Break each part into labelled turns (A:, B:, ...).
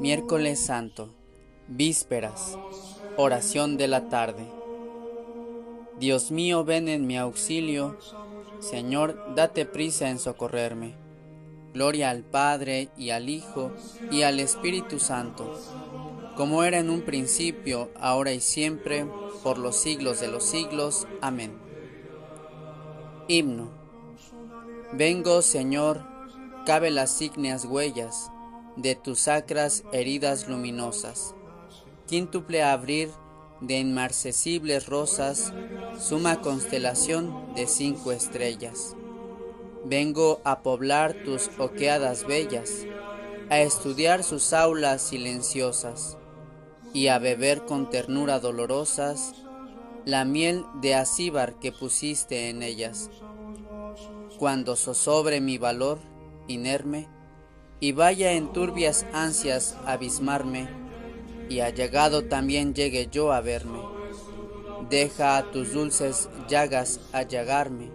A: Miércoles Santo, Vísperas, Oración de la tarde. Dios mío, ven en mi auxilio. Señor, date prisa en socorrerme. Gloria al Padre y al Hijo y al Espíritu Santo, como era en un principio, ahora y siempre, por los siglos de los siglos. Amén. Himno. Vengo, Señor, cabe las ígneas huellas de tus sacras heridas luminosas. Quíntuple abrir de inmarcesibles rosas, suma constelación de cinco estrellas. Vengo a poblar tus oqueadas bellas, a estudiar sus aulas silenciosas y a beber con ternura dolorosas la miel de acíbar que pusiste en ellas. Cuando zozobre mi valor inerme y vaya en turbias ansias abismarme, y allegado también llegue yo a verme. Deja a tus dulces llagas allagarme,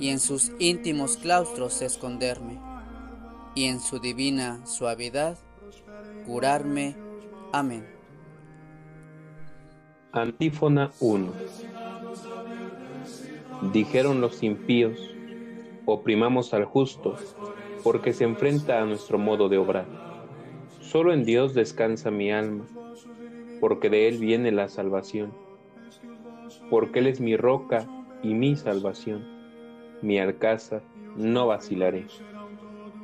A: y en sus íntimos claustros esconderme, y en su divina suavidad curarme. Amén.
B: Antífona 1 Dijeron los impíos, oprimamos al justo, porque se enfrenta a nuestro modo de obrar. Solo en Dios descansa mi alma, porque de Él viene la salvación, porque Él es mi roca y mi salvación, mi alcázar, no vacilaré.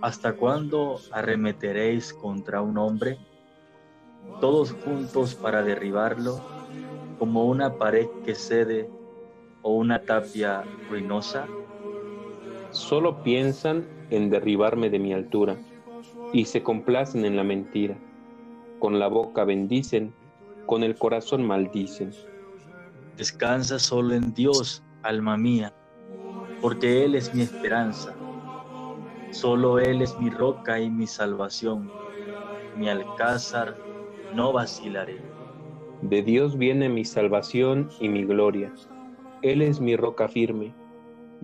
C: ¿Hasta cuándo arremeteréis contra un hombre? Todos juntos para derribarlo, como una pared que cede o una tapia ruinosa.
B: Solo piensan en derribarme de mi altura, y se complacen en la mentira. Con la boca bendicen, con el corazón maldicen.
C: Descansa solo en Dios, alma mía, porque Él es mi esperanza. Solo Él es mi roca y mi salvación. Mi alcázar no vacilaré.
B: De Dios viene mi salvación y mi gloria. Él es mi roca firme.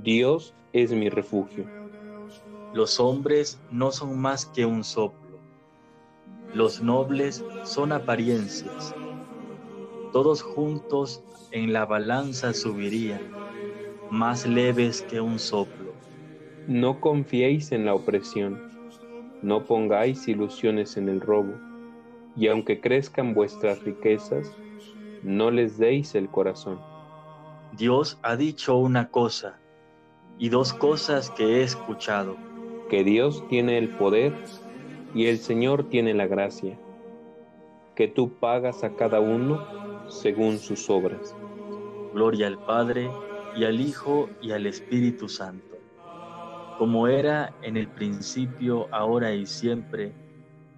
B: Dios es mi refugio.
C: Los hombres no son más que un soplo. Los nobles son apariencias. Todos juntos en la balanza subirían, más leves que un soplo.
B: No confiéis en la opresión, no pongáis ilusiones en el robo, y aunque crezcan vuestras riquezas, no les deis el corazón.
C: Dios ha dicho una cosa, y dos cosas que he escuchado
B: que Dios tiene el poder y el Señor tiene la gracia, que tú pagas a cada uno según sus obras.
C: Gloria al Padre y al Hijo y al Espíritu Santo, como era en el principio, ahora y siempre,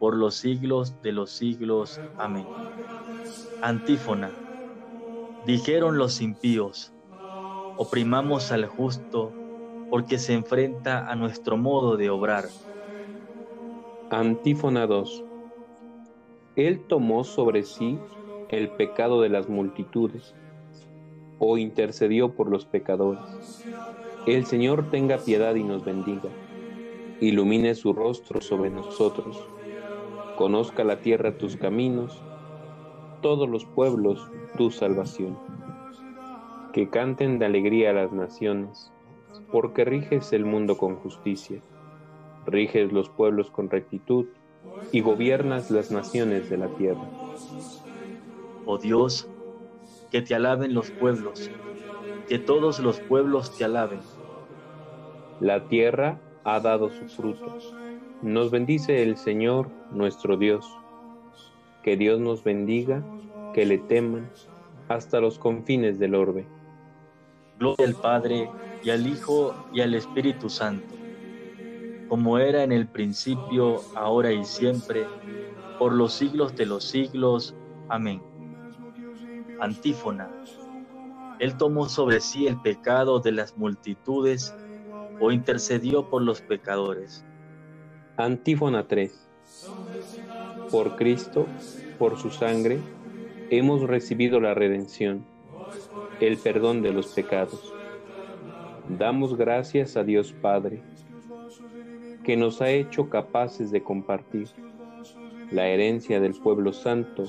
C: por los siglos de los siglos. Amén. Antífona. Dijeron los impíos, oprimamos al justo porque se enfrenta a nuestro modo de obrar.
B: Antífona 2. Él tomó sobre sí el pecado de las multitudes, o intercedió por los pecadores. El Señor tenga piedad y nos bendiga, ilumine su rostro sobre nosotros, conozca la tierra tus caminos, todos los pueblos tu salvación. Que canten de alegría las naciones porque riges el mundo con justicia, riges los pueblos con rectitud y gobiernas las naciones de la tierra.
C: Oh Dios, que te alaben los pueblos, que todos los pueblos te alaben.
B: La tierra ha dado su fruto. Nos bendice el Señor nuestro Dios. Que Dios nos bendiga, que le teman hasta los confines del orbe.
C: Gloria al Padre y al Hijo y al Espíritu Santo, como era en el principio, ahora y siempre, por los siglos de los siglos. Amén. Antífona. Él tomó sobre sí el pecado de las multitudes o intercedió por los pecadores.
B: Antífona 3. Por Cristo, por su sangre, hemos recibido la redención, el perdón de los pecados Damos gracias a Dios Padre, que nos ha hecho capaces de compartir la herencia del pueblo santo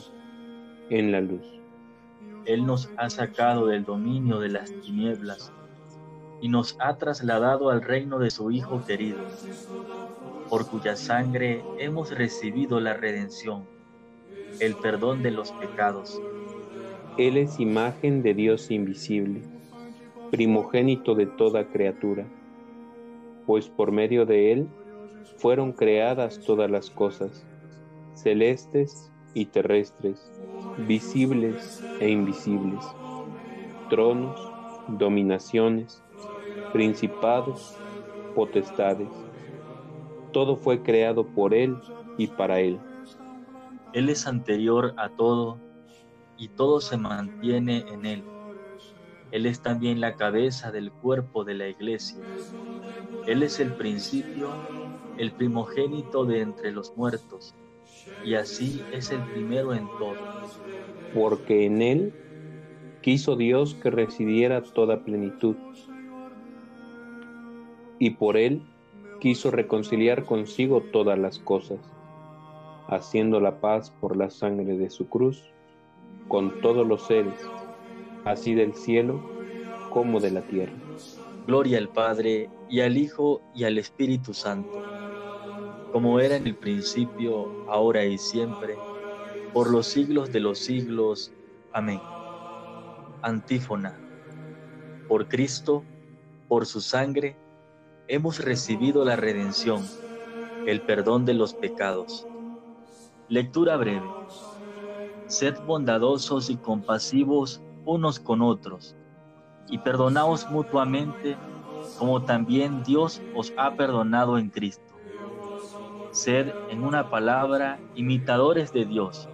B: en la luz.
C: Él nos ha sacado del dominio de las tinieblas y nos ha trasladado al reino de su Hijo querido, por cuya sangre hemos recibido la redención, el perdón de los pecados.
B: Él es imagen de Dios invisible, primogénito de toda criatura, pues por medio de Él fueron creadas todas las cosas, celestes y terrestres, visibles e invisibles, tronos, dominaciones, principados, potestades. Todo fue creado por Él y para Él.
C: Él es anterior a todo y todo se mantiene en Él. Él es también la cabeza del cuerpo de la iglesia. Él es el principio, el primogénito de entre los muertos, y así es el primero en todo.
B: Porque en Él quiso Dios que residiera toda plenitud, y por Él quiso reconciliar consigo todas las cosas, haciendo la paz por la sangre de su cruz con todos los seres, así del cielo como de la tierra.
C: Gloria al Padre y al Hijo y al Espíritu Santo, como era en el principio, ahora y siempre, por los siglos de los siglos. Amén. Antífona. Por Cristo, por su sangre, hemos recibido la redención, el perdón de los pecados. Lectura breve. Sed bondadosos y compasivos unos con otros, y perdonaos mutuamente como también Dios os ha perdonado en Cristo. Sed, en una palabra, imitadores de Dios,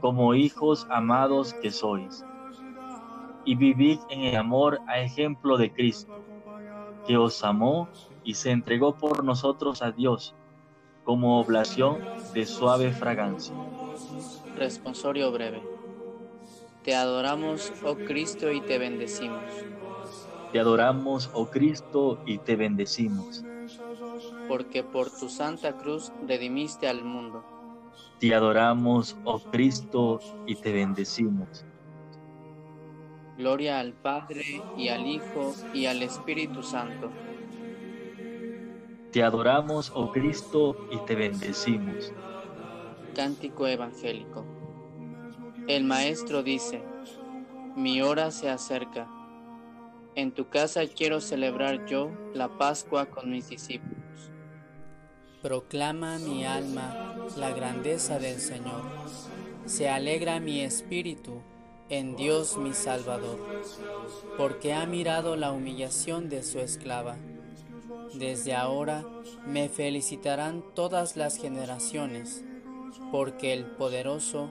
C: como hijos amados que sois, y vivid en el amor a ejemplo de Cristo, que os amó y se entregó por nosotros a Dios como oblación de suave fragancia.
A: Responsorio breve. Te adoramos, oh Cristo, y te bendecimos.
C: Te adoramos, oh Cristo, y te bendecimos.
A: Porque por tu santa cruz redimiste al mundo.
C: Te adoramos, oh Cristo, y te bendecimos.
A: Gloria al Padre, y al Hijo, y al Espíritu Santo.
C: Te adoramos, oh Cristo, y te bendecimos.
A: Cántico Evangélico. El Maestro dice, mi hora se acerca. En tu casa quiero celebrar yo la Pascua con mis discípulos. Proclama mi alma la grandeza del Señor. Se alegra mi espíritu en Dios mi Salvador, porque ha mirado la humillación de su esclava. Desde ahora me felicitarán todas las generaciones porque el poderoso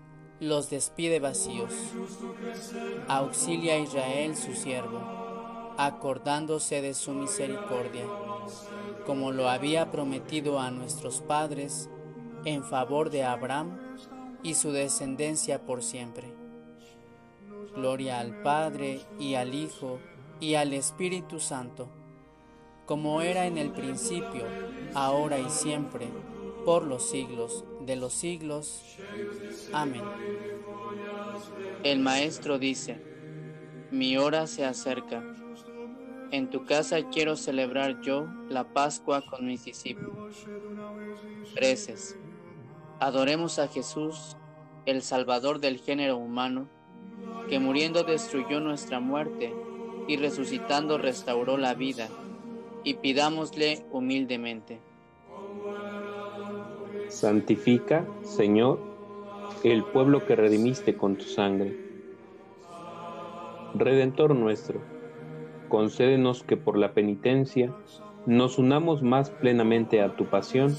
A: los despide vacíos. Auxilia a Israel su siervo, acordándose de su misericordia, como lo había prometido a nuestros padres en favor de Abraham y su descendencia por siempre. Gloria al Padre y al Hijo y al Espíritu Santo, como era en el principio, ahora y siempre, por los siglos de los siglos. Amén. El Maestro dice, mi hora se acerca. En tu casa quiero celebrar yo la Pascua con mis discípulos. Preces. Adoremos a Jesús, el Salvador del género humano, que muriendo destruyó nuestra muerte y resucitando restauró la vida, y pidámosle humildemente.
B: Santifica, Señor, el pueblo que redimiste con tu sangre. Redentor nuestro, concédenos que por la penitencia nos unamos más plenamente a tu pasión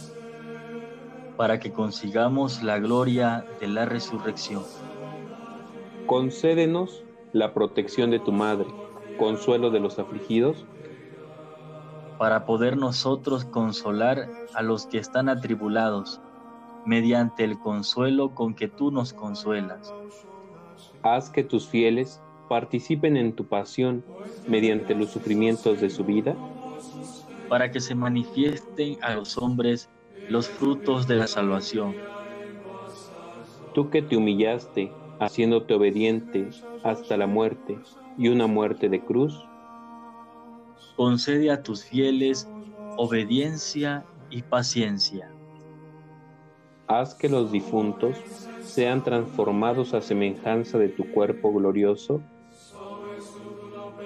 C: para que consigamos la gloria de la resurrección.
B: Concédenos la protección de tu Madre, consuelo de los afligidos,
C: para poder nosotros consolar a los que están atribulados, mediante el consuelo con que tú nos consuelas.
B: Haz que tus fieles participen en tu pasión mediante los sufrimientos de su vida,
C: para que se manifiesten a los hombres los frutos de la salvación.
B: Tú que te humillaste, haciéndote obediente hasta la muerte y una muerte de cruz,
C: concede a tus fieles obediencia y paciencia.
B: Haz que los difuntos sean transformados a semejanza de tu cuerpo glorioso.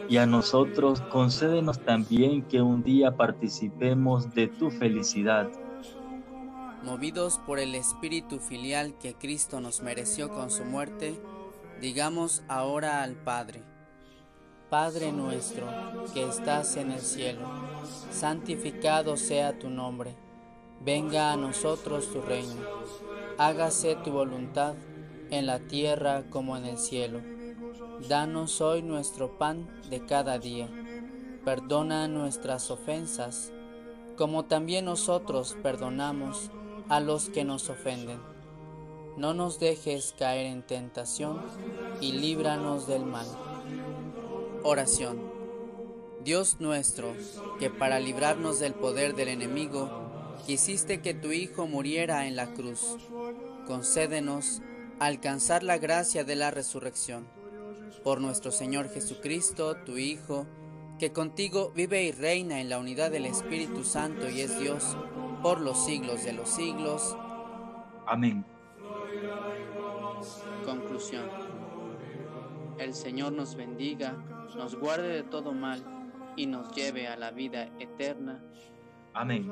C: Y a nosotros concédenos también que un día participemos de tu felicidad.
A: Movidos por el espíritu filial que Cristo nos mereció con su muerte, digamos ahora al Padre, Padre nuestro que estás en el cielo, santificado sea tu nombre, venga a nosotros tu reino, hágase tu voluntad en la tierra como en el cielo. Danos hoy nuestro pan de cada día, perdona nuestras ofensas, como también nosotros perdonamos a los que nos ofenden. No nos dejes caer en tentación y líbranos del mal. Oración. Dios nuestro, que para librarnos del poder del enemigo, quisiste que tu Hijo muriera en la cruz, concédenos alcanzar la gracia de la resurrección. Por nuestro Señor Jesucristo, tu Hijo, que contigo vive y reina en la unidad del Espíritu Santo y es Dios, por los siglos de los siglos.
C: Amén.
A: Conclusión. El Señor nos bendiga, nos guarde de todo mal y nos lleve a la vida eterna.
C: Amén.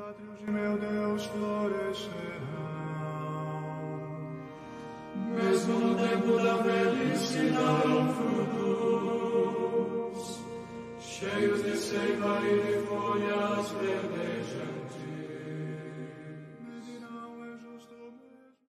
C: Mesmo no tempo da velhice darão frutos, cheios de seiva e de folhas verdejantes.